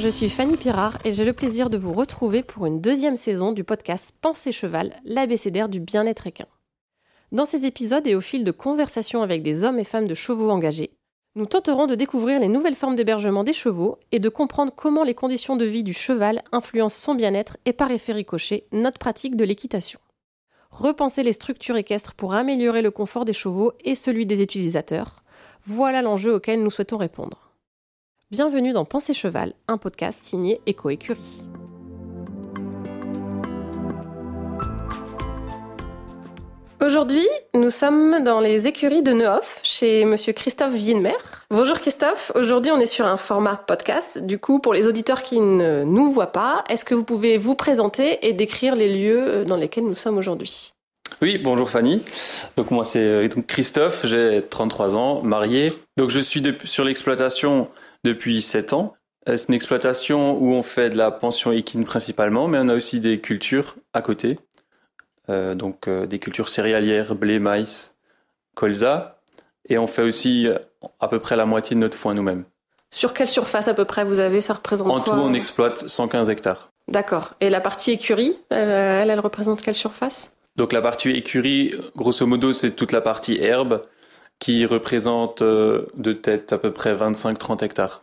Je suis Fanny Pirard et j'ai le plaisir de vous retrouver pour une deuxième saison du podcast Pensée Cheval, l'abécédaire du bien-être équin. Dans ces épisodes et au fil de conversations avec des hommes et femmes de chevaux engagés, nous tenterons de découvrir les nouvelles formes d'hébergement des chevaux et de comprendre comment les conditions de vie du cheval influencent son bien-être et par effet ricochet notre pratique de l'équitation. Repenser les structures équestres pour améliorer le confort des chevaux et celui des utilisateurs, voilà l'enjeu auquel nous souhaitons répondre. Bienvenue dans Pensée Cheval, un podcast signé Eco Écurie. Aujourd'hui, nous sommes dans les écuries de Neuf chez monsieur Christophe Vienmer. Bonjour Christophe, aujourd'hui on est sur un format podcast. Du coup, pour les auditeurs qui ne nous voient pas, est-ce que vous pouvez vous présenter et décrire les lieux dans lesquels nous sommes aujourd'hui? Oui, bonjour Fanny. Donc moi c'est euh, Christophe, j'ai 33 ans, marié. Donc je suis sur l'exploitation depuis 7 ans. Euh, c'est une exploitation où on fait de la pension équine principalement, mais on a aussi des cultures à côté. Euh, donc euh, des cultures céréalières, blé, maïs, colza. Et on fait aussi à peu près la moitié de notre foin nous-mêmes. Sur quelle surface à peu près vous avez? Ça représente En tout, on exploite 115 hectares. D'accord. Et la partie écurie, elle, elle, représente quelle surface? Donc la partie écurie, grosso modo, c'est toute la partie herbe qui représente de tête à peu près 25-30 hectares.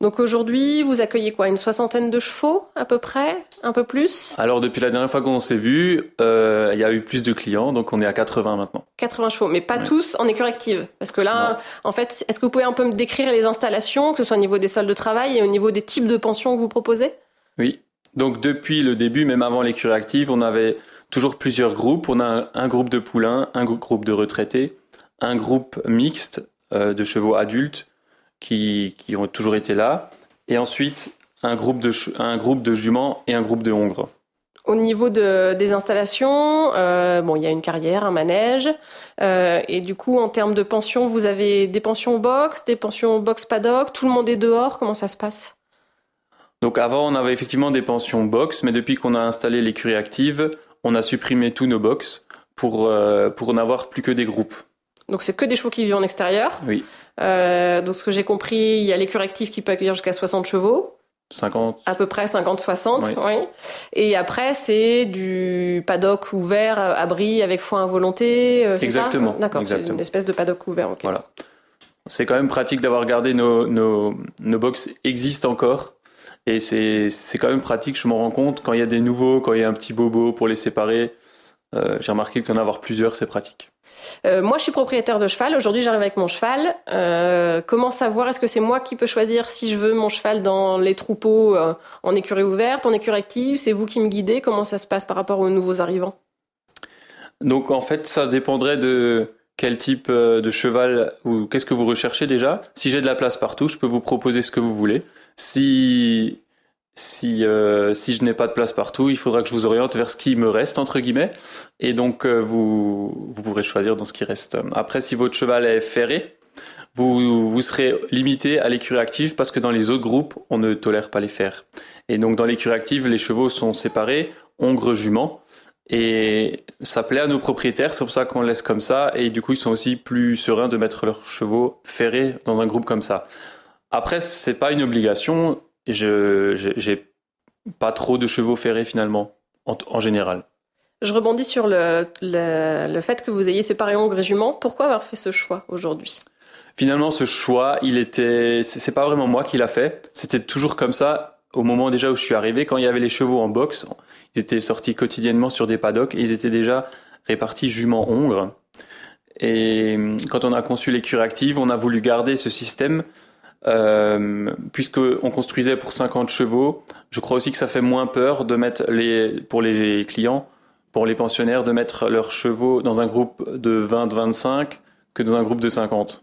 Donc aujourd'hui, vous accueillez quoi Une soixantaine de chevaux à peu près Un peu plus? Alors depuis la dernière fois qu'on s'est vu, euh, il y a eu plus de clients, donc on est à 80 maintenant. 80 chevaux, mais pas tous en écurie active. Parce que là, en fait, est-ce que vous pouvez un peu me décrire les installations, que ce soit au niveau des salles de travail et au niveau des types de pensions que vous proposez? Oui. Donc depuis le début, même avant l'écurie active, on avait toujours plusieurs groupes. On a un, groupe de poulains, un groupe de retraités, un groupe mixte euh, de chevaux adultes, qui, ont toujours été là, et ensuite un groupe de, un groupe de juments et un groupe de hongres. Au niveau de, des installations, euh, bon, il y a une carrière, un manège, euh, et du coup, en termes de pension, vous avez des pensions box, des pensions box paddock, tout le monde est dehors, comment ça se passe? Donc avant, on avait effectivement des pensions box, mais depuis qu'on a installé l'écurie active, on a supprimé tous nos box pour, euh, pour n'avoir plus que des groupes. Donc c'est que des chevaux qui vivent en extérieur. Oui. Euh, donc ce que j'ai compris, il y a l'écurie active qui peut accueillir jusqu'à 60 chevaux. 50. À peu près 50-60, oui. Et après, c'est du paddock ouvert, abri avec foin à volonté. Euh, Exactement. D'accord, c'est une espèce de paddock ouvert. Voilà. C'est quand même pratique d'avoir gardé nos, nos, nos box existent encore. Et c'est quand même pratique, je m'en rends compte, quand il y a des nouveaux, quand il y a un petit bobo pour les séparer. Euh, j'ai remarqué que d'en avoir plusieurs, c'est pratique. Euh, moi, je suis propriétaire de cheval. Aujourd'hui, j'arrive avec mon cheval. Euh, comment savoir Est-ce que c'est moi qui peux choisir si je veux mon cheval dans les troupeaux euh, en écurie ouverte, en écurie active? C'est vous qui me guidez Comment ça se passe par rapport aux nouveaux arrivants? Donc, en fait, ça dépendrait de quel type de cheval ou qu'est-ce que vous recherchez déjà. Si j'ai de la place partout, je peux vous proposer ce que vous voulez. Si si, euh, si je n'ai pas de place partout, il faudra que je vous oriente vers ce qui me reste, entre guillemets. Et donc, euh, vous, vous pourrez choisir dans ce qui reste. Après, si votre cheval est ferré, vous, vous serez limité à l'écurie active parce que dans les autres groupes, on ne tolère pas les fers. Et donc, dans l'écurie active, les chevaux sont séparés, ongres, juments. Et ça plaît à nos propriétaires, c'est pour ça qu'on laisse comme ça. Et du coup, ils sont aussi plus sereins de mettre leurs chevaux ferrés dans un groupe comme ça. Après, c'est pas une obligation je j'ai pas trop de chevaux ferrés finalement en, général. Je rebondis sur le, le, fait que vous ayez séparé Hongre et Jument. Pourquoi avoir fait ce choix aujourd'hui? Finalement, ce choix, il était, c'est pas vraiment moi qui l'a fait. C'était toujours comme ça au moment déjà où je suis arrivé. Quand il y avait les chevaux en boxe, ils étaient sortis quotidiennement sur des paddocks et ils étaient déjà répartis jument hongre. Et quand on a conçu l'écurie active, on a voulu garder ce système euh, puisqu'on construisait pour 50 chevaux, je crois aussi que ça fait moins peur de mettre les, pour les clients, pour les pensionnaires, de mettre leurs chevaux dans un groupe de 20-25 que dans un groupe de 50.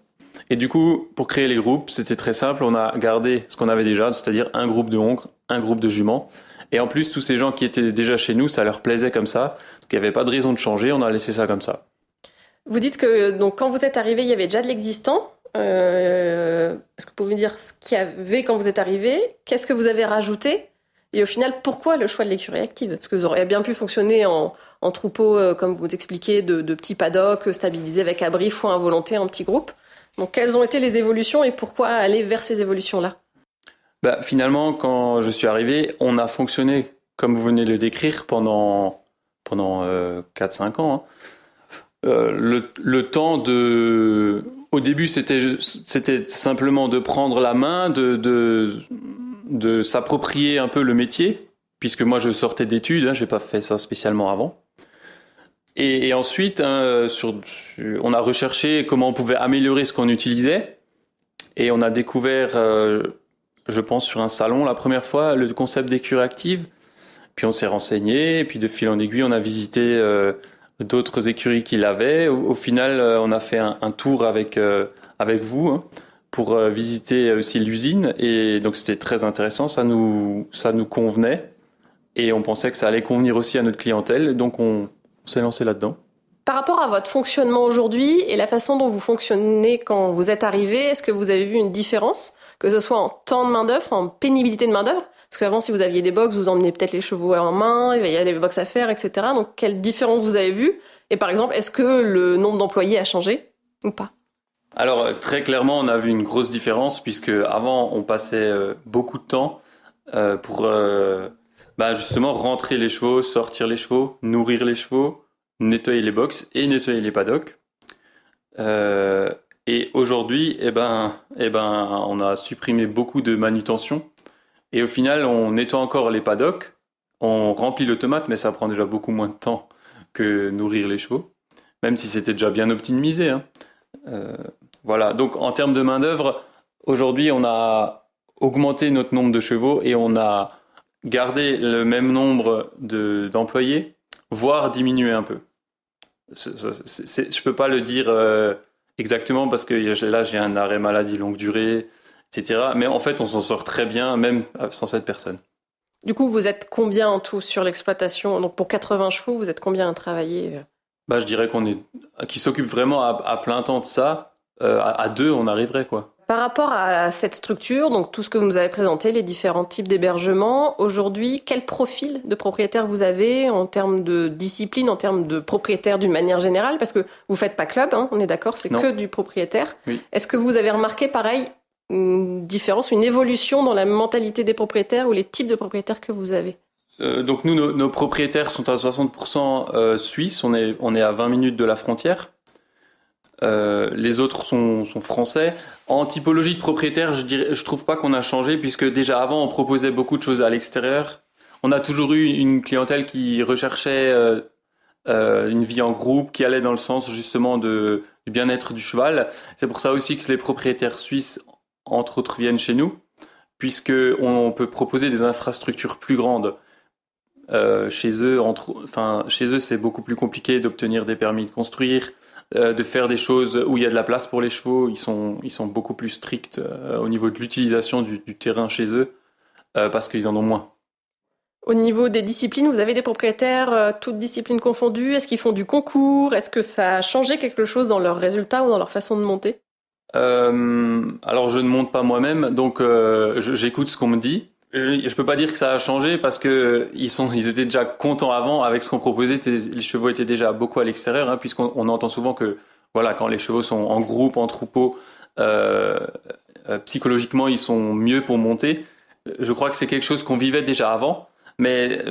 Et du coup, pour créer les groupes, c'était très simple. On a gardé ce qu'on avait déjà, c'est-à-dire un groupe de hongres, un groupe de juments. Et en plus, tous ces gens qui étaient déjà chez nous, ça leur plaisait comme ça. Donc il n'y avait pas de raison de changer, on a laissé ça comme ça. Vous dites que donc quand vous êtes arrivé, il y avait déjà de l'existant. Euh, est-ce que vous pouvez me dire ce qu'il y avait quand vous êtes arrivé? Qu'est-ce que vous avez rajouté? Et au final, pourquoi le choix de l'écurie active? Parce que vous auriez bien pu fonctionner en, troupeau, euh, comme vous expliquez, de, petits paddocks stabilisés avec abri, foin à volonté en petits groupes. Donc, quelles ont été les évolutions et pourquoi aller vers ces évolutions-là? Bah, Finalement, quand je suis arrivé, on a fonctionné, comme vous venez de le décrire, pendant, pendant 4-5 ans. Hein. le temps de au début, c'était simplement de prendre la main, de de, de s'approprier un peu le métier, puisque moi je sortais d'études, hein, j'ai pas fait ça spécialement avant. Et, ensuite, hein, sur, on a recherché comment on pouvait améliorer ce qu'on utilisait, et on a découvert, euh, je pense, sur un salon la première fois le concept d'écurie active. Puis on s'est renseigné, et puis de fil en aiguille, on a visité euh, d'autres écuries qu'il avait. Au, final, euh, on a fait un, tour avec euh, avec vous hein, pour euh, visiter aussi l'usine et donc c'était très intéressant. Ça nous ça nous convenait et on pensait que ça allait convenir aussi à notre clientèle. Donc on, s'est lancé là-dedans. Par rapport à votre fonctionnement aujourd'hui et la façon dont vous fonctionnez quand vous êtes arrivé, est-ce que vous avez vu une différence, que ce soit en temps de main d'œuvre, en pénibilité de main d'œuvre parce qu'avant, si vous aviez des box, vous emmenez peut-être les chevaux en main, il y avait les box à faire, etc. Donc, quelle différence vous avez vue? Et par exemple, est-ce que le nombre d'employés a changé ou pas? Alors, euh, très clairement, on a vu une grosse différence, puisque avant, on passait euh, beaucoup de temps euh, pour bah, justement rentrer les chevaux, sortir les chevaux, nourrir les chevaux, nettoyer les box et nettoyer les paddocks. et aujourd'hui, eh ben, eh ben, on a supprimé beaucoup de manutention et au final, on nettoie encore les paddocks, on remplit l'automate, mais ça prend déjà beaucoup moins de temps que nourrir les chevaux, même si c'était déjà bien optimisé. Hein. Euh, voilà, donc en termes de main-d'œuvre, aujourd'hui, on a augmenté notre nombre de chevaux et on a gardé le même nombre d'employés, voire diminué un peu. je ne peux pas le dire euh, exactement parce que là, j'ai un arrêt maladie longue durée etc. Mais en fait, on s'en sort très bien, même sans cette personne. Du coup, vous êtes combien en tout sur l'exploitation? Donc pour 80 chevaux, vous êtes combien à travailler euh? Bah, Je dirais qu'on est. qui s'occupe vraiment à, plein temps de ça. Euh, à, deux, on arriverait quoi. Par rapport à cette structure, donc tout ce que vous nous avez présenté, les différents types d'hébergement, aujourd'hui, quel profil de propriétaire vous avez en termes de discipline, en termes de propriétaire d'une manière générale? Parce que vous faites pas club, hein, on est d'accord, c'est que du propriétaire. Est-ce que vous avez remarqué pareil une différence, une évolution dans la mentalité des propriétaires ou les types de propriétaires que vous avez euh, donc nous, nos, propriétaires sont à 60% euh, suisses, on est, on est à 20 minutes de la frontière. Euh, les autres sont, sont, français. En typologie de propriétaire, je dirais, je trouve pas qu'on a changé puisque déjà avant on proposait beaucoup de choses à l'extérieur. On a toujours eu une clientèle qui recherchait une vie en groupe, qui allait dans le sens justement de, du bien-être du cheval. C'est pour ça aussi que les propriétaires suisses entre autres, viennent chez nous, puisqu'on peut proposer des infrastructures plus grandes. Euh, chez eux, enfin, chez eux, c'est beaucoup plus compliqué d'obtenir des permis de construire, euh, de faire des choses où il y a de la place pour les chevaux. Ils sont, ils sont beaucoup plus stricts euh, au niveau de l'utilisation du, terrain chez eux, parce qu'ils en ont moins. Au niveau des disciplines, vous avez des propriétaires, toutes disciplines confondues. Est-ce qu'ils font du concours? Est-ce que ça a changé quelque chose dans leurs résultats ou dans leur façon de monter? Euh, alors je ne monte pas moi-même, donc euh, j'écoute ce qu'on me dit. Je, je peux pas dire que ça a changé parce que ils sont, ils étaient déjà contents avant avec ce qu'on proposait. Les chevaux étaient déjà beaucoup à l'extérieur, hein, puisqu'on entend souvent que voilà, quand les chevaux sont en groupe, en troupeau, euh, psychologiquement ils sont mieux pour monter. Je crois que c'est quelque chose qu'on vivait déjà avant, mais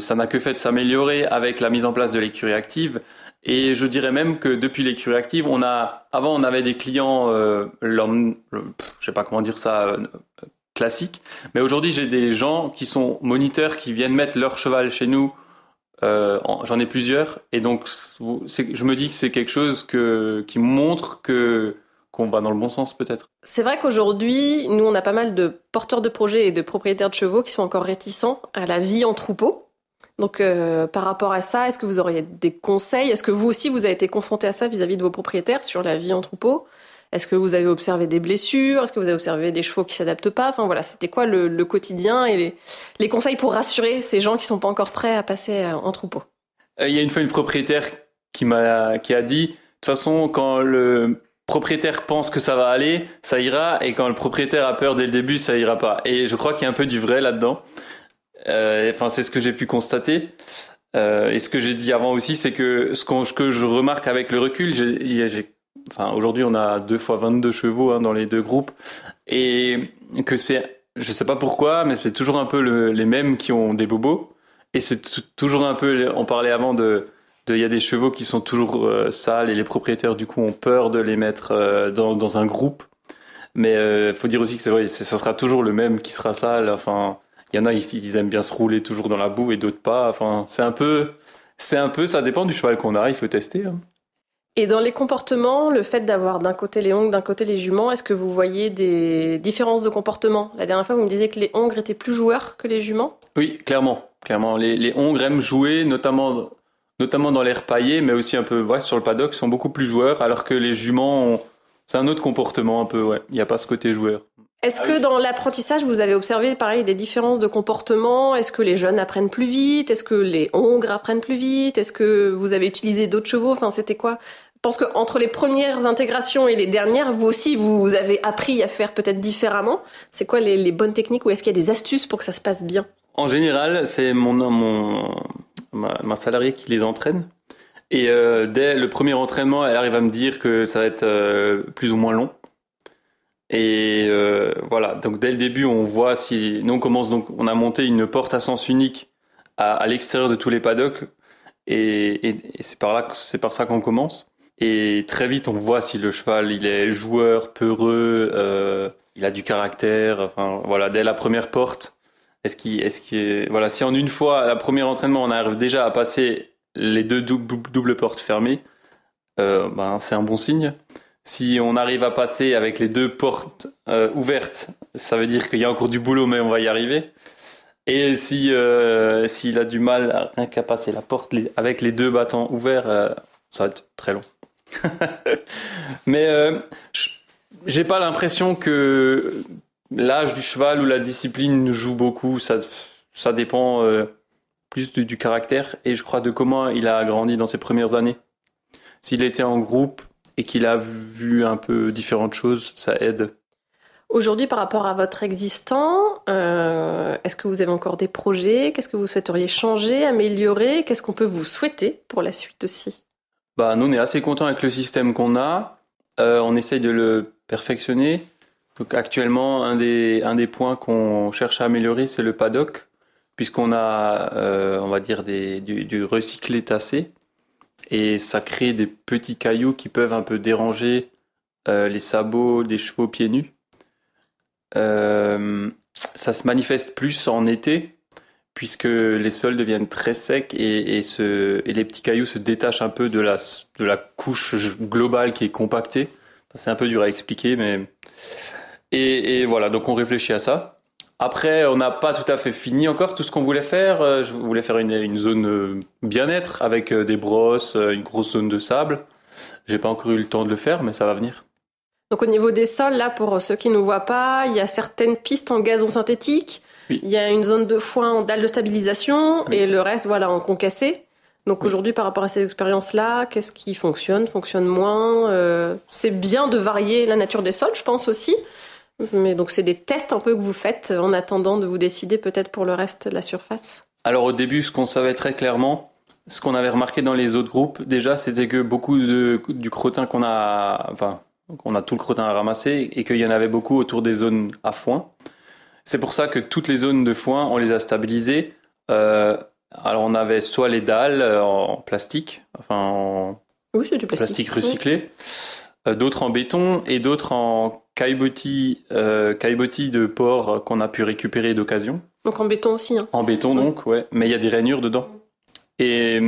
ça n'a que fait de s'améliorer avec la mise en place de l'écurie active. Et je dirais même que depuis l'écurie active, on a, avant on avait des clients, euh, je sais pas comment dire ça, euh, classiques, mais aujourd'hui j'ai des gens qui sont moniteurs, qui viennent mettre leur cheval chez nous. Euh, J'en ai plusieurs, et donc je me dis que c'est quelque chose qui montre qu'on va dans le bon sens peut-être. C'est vrai qu'aujourd'hui, nous on a pas mal de porteurs de projets et de propriétaires de chevaux qui sont encore réticents à la vie en troupeau. Donc, euh, par rapport à ça, est-ce que vous auriez des conseils? Est-ce que vous aussi, vous avez été confronté à ça vis-à-vis de vos propriétaires sur la vie en troupeau Est-ce que vous avez observé des blessures? Est-ce que vous avez observé des chevaux qui s'adaptent pas? Enfin voilà, c'était quoi le, quotidien et les, conseils pour rassurer ces gens qui sont pas encore prêts à passer euh, en troupeau euh, Il y a une fois une propriétaire qui qui a dit de toute façon quand le propriétaire pense que ça va aller, ça ira, et quand le propriétaire a peur dès le début, ça ira pas. Et je crois qu'il y a un peu du vrai là-dedans. Euh, enfin, c'est ce que j'ai pu constater. Euh, et ce que j'ai dit avant aussi, c'est que ce, que je remarque avec le recul, aujourd'hui on a deux fois 22 chevaux hein, dans les deux groupes, et que c'est je sais pas pourquoi, mais c'est toujours un peu les mêmes qui ont des bobos. Et c'est toujours un peu, on parlait avant de, il y a des chevaux qui sont toujours euh, sales et les propriétaires du coup ont peur de les mettre euh, dans, un groupe. Mais il faut dire aussi que c'est vrai, ça sera toujours le même qui sera sale. Enfin, il y en a ils, ils, aiment bien se rouler toujours dans la boue et d'autres pas. Enfin, c'est un peu, c'est un peu, ça dépend du cheval qu'on a. Il faut tester. Hein. Et dans les comportements, le fait d'avoir d'un côté les hongres, d'un côté les juments, est-ce que vous voyez des différences de comportement? La dernière fois, vous me disiez que les hongres étaient plus joueurs que les juments? Oui, clairement. clairement. Les, les hongres aiment jouer, notamment, notamment dans l'air paillé, mais aussi un peu ouais, sur le paddock, sont beaucoup plus joueurs, alors que les juments, c'est un autre comportement un peu. Ouais. Il n'y a pas ce côté joueur. Est-ce que dans l'apprentissage, vous avez observé pareil des différences de comportement? Est-ce que les jeunes apprennent plus vite? Est-ce que les hongres apprennent plus vite? Est-ce que vous avez utilisé d'autres chevaux? Enfin, c'était quoi? Je pense qu'entre les premières intégrations et les dernières, vous aussi, vous avez appris à faire peut-être différemment. C'est quoi les, bonnes techniques ou est-ce qu'il y a des astuces pour que ça se passe bien? En général, c'est mon, mon ma, salarié qui les entraîne. Et euh, dès le premier entraînement, elle arrive à me dire que ça va être euh, plus ou moins long. Et euh, voilà, donc dès le début, on voit si nous on commence donc, on a monté une porte à sens unique à, l'extérieur de tous les paddocks, et, c'est par là, c'est par ça qu'on commence. Et très vite, on voit si le cheval, il est joueur, peureux, euh, il a du caractère. Enfin, voilà, dès la première porte, est-ce qu'il, est-ce voilà, si en une fois, la première entraînement, on arrive déjà à passer les deux doubles, portes fermées, euh, ben c'est un bon signe. Si on arrive à passer avec les deux portes euh, ouvertes, ça veut dire qu'il y a encore du boulot, mais on va y arriver. Et si euh, s'il a du mal à rien qu'à passer la porte avec les deux battants ouverts, euh, ça va être très long. Mais j'ai pas l'impression que l'âge du cheval ou la discipline joue beaucoup. Ça, ça dépend plus du, caractère et je crois de comment il a grandi dans ses premières années. S'il était en groupe et qu'il a vu un peu différentes choses, ça aide. Aujourd'hui, par rapport à votre existant, euh, est-ce que vous avez encore des projets? Qu'est-ce que vous souhaiteriez changer, améliorer? Qu'est-ce qu'on peut vous souhaiter pour la suite aussi? Bah, nous, on est assez content avec le système qu'on a. Euh, on essaye de le perfectionner. Donc, actuellement, un des, un des points qu'on cherche à améliorer, c'est le paddock, puisqu'on a, euh, on va dire, des, du, du, recyclé tassé. Et ça crée des petits cailloux qui peuvent un peu déranger euh, les sabots des chevaux pieds nus. Euh, ça se manifeste plus en été, puisque les sols deviennent très secs et, les petits cailloux se détachent un peu de la, de la couche globale qui est compactée. C'est un peu dur à expliquer, mais... Et, voilà, donc on réfléchit à ça. Après, on n'a pas tout à fait fini encore tout ce qu'on voulait faire. Euh, je voulais faire une, zone euh, bien-être avec euh, des brosses, une grosse zone de sable. J'ai pas encore eu le temps de le faire, mais ça va venir. Donc au niveau des sols, là, pour ceux qui ne voient pas, il y a certaines pistes en gazon synthétique. Il y a une zone de foin en dalle de stabilisation et le reste, voilà, en concassé. Donc aujourd'hui, par rapport à ces expériences-là, qu'est-ce qui fonctionne, fonctionne moins euh, C'est bien de varier la nature des sols, je pense aussi. Mais donc c'est des tests un peu que vous faites en attendant de vous décider peut-être pour le reste de la surface. Alors au début, ce qu'on savait très clairement, ce qu'on avait remarqué dans les autres groupes, déjà, c'était que beaucoup de, du crottin qu'on a, enfin, qu'on a tout le crottin à ramasser et qu'il y en avait beaucoup autour des zones à foin. C'est pour ça que toutes les zones de foin, on les a stabilisées. Euh, alors on avait soit les dalles euh, en plastique, enfin en oui, du plastique. recyclé, euh, d'autres en béton et d'autres en caillebotis, de porc qu'on a pu récupérer d'occasion. Donc en béton aussi. Hein. En béton donc, ouais. Mais il y a des rainures dedans. Et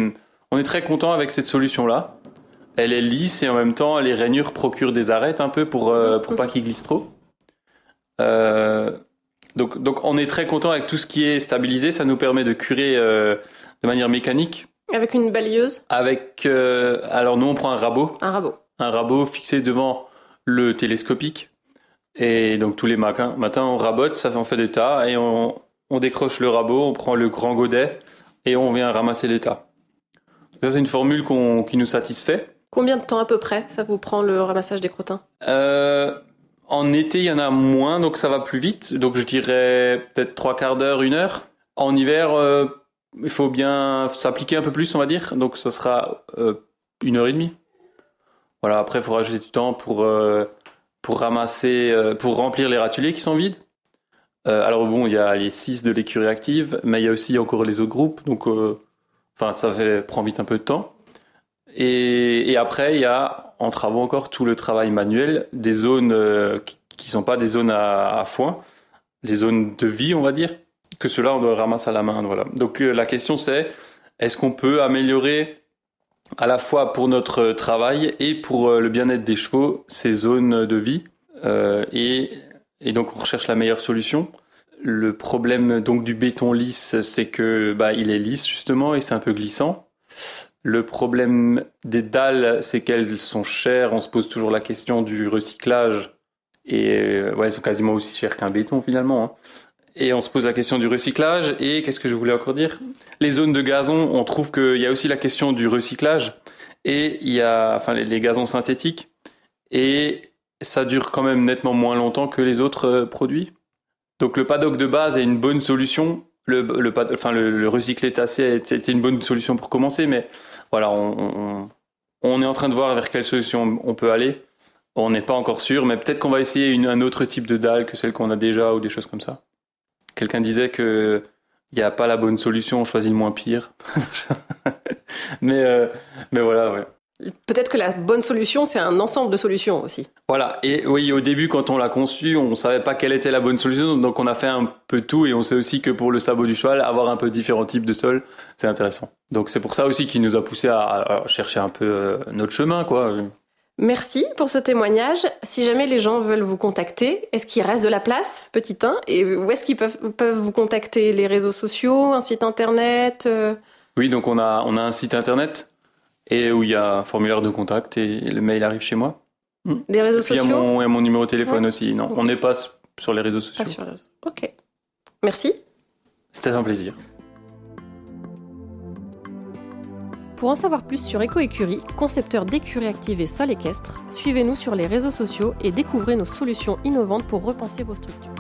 on est très content avec cette solution-là. Elle est lisse et en même temps les rainures procurent des arêtes un peu pour pour pas qu'ils glissent trop. Euh, donc, donc on est très content avec tout ce qui est stabilisé. Ça nous permet de curer euh, de manière mécanique. Avec une balayeuse Avec. Euh, alors nous, on prend un rabot. Un rabot. Un rabot fixé devant le télescopique. Et donc tous les matins, matin, on rabote, ça fait, on fait des tas et on, on décroche le rabot, on prend le grand godet et on vient ramasser les tas. Ça, c'est une formule qui nous satisfait. Combien de temps à peu près ça vous prend le ramassage des crottins? Euh, en été, il y en a moins, donc ça va plus vite. Donc je dirais peut-être trois quarts d'heure, une heure. En hiver, euh, il faut bien s'appliquer un peu plus, on va dire. Donc ça sera euh, une heure et demie. Voilà. Après, il faut rajouter du temps pour euh, pour ramasser, pour remplir les râteliers qui sont vides. Euh, alors bon, il y a les 6 de l'écurie active, mais il y a aussi encore les autres groupes, donc euh, enfin ça prend vite un peu de temps. Et, et, après, il y a en travaux encore tout le travail manuel des zones euh, qui ne sont pas des zones à, à, foin, les zones de vie, on va dire, que cela on doit ramasser à la main. Voilà. Donc la question c'est est-ce qu'on peut améliorer à la fois pour notre travail et pour le bien-être des chevaux ces zones de vie et et donc on recherche la meilleure solution. Le problème donc du béton lisse, c'est que bah, il est lisse justement et c'est un peu glissant. Le problème des dalles, c'est qu'elles sont chères. On se pose toujours la question du recyclage. Et euh, ouais, elles sont quasiment aussi chères qu'un béton finalement. Hein. Et on se pose la question du recyclage. Et qu'est-ce que je voulais encore dire? Les zones de gazon, on trouve qu'il y a aussi la question du recyclage. Et il y a enfin les, les gazons synthétiques. Et ça dure quand même nettement moins longtemps que les autres euh, produits. Donc le paddock de base est une bonne solution. Le, le, enfin, le, le recyclé tassé était une bonne solution pour commencer, mais voilà, on, on, est en train de voir vers quelle solution on peut aller. On n'est pas encore sûr, mais peut-être qu'on va essayer un autre type de dalle que celle qu'on a déjà ou des choses comme ça. Quelqu'un disait que il n'y a pas la bonne solution, on choisit le moins pire. mais, euh, mais voilà, ouais. Peut-être que la bonne solution, c'est un ensemble de solutions aussi. Voilà, et oui, au début, quand on l'a conçu, on ne savait pas quelle était la bonne solution, donc on a fait un peu tout, et on sait aussi que pour le sabot du cheval, avoir un peu différents types de sols, c'est intéressant. Donc c'est pour ça aussi qui nous a poussé à, chercher un peu euh, notre chemin, quoi. Merci pour ce témoignage. Si jamais les gens veulent vous contacter, est-ce qu'il reste de la place, petit 1 Et où est-ce qu'ils peuvent, peuvent vous contacter? Les réseaux sociaux, un site internet euh? Oui, donc on a, on a un site internet et où il y a un formulaire de contact et le mail arrive chez moi. Des réseaux sociaux Il y, a mon, mon numéro de téléphone ouais. aussi. Non, okay. on n'est pas sur les réseaux sociaux. Pas sur les réseaux. Ok. Merci. C'était un plaisir. Pour en savoir plus sur EcoÉcurie, concepteur d'écuries actives et sol équestre, suivez-nous sur les réseaux sociaux et découvrez nos solutions innovantes pour repenser vos structures.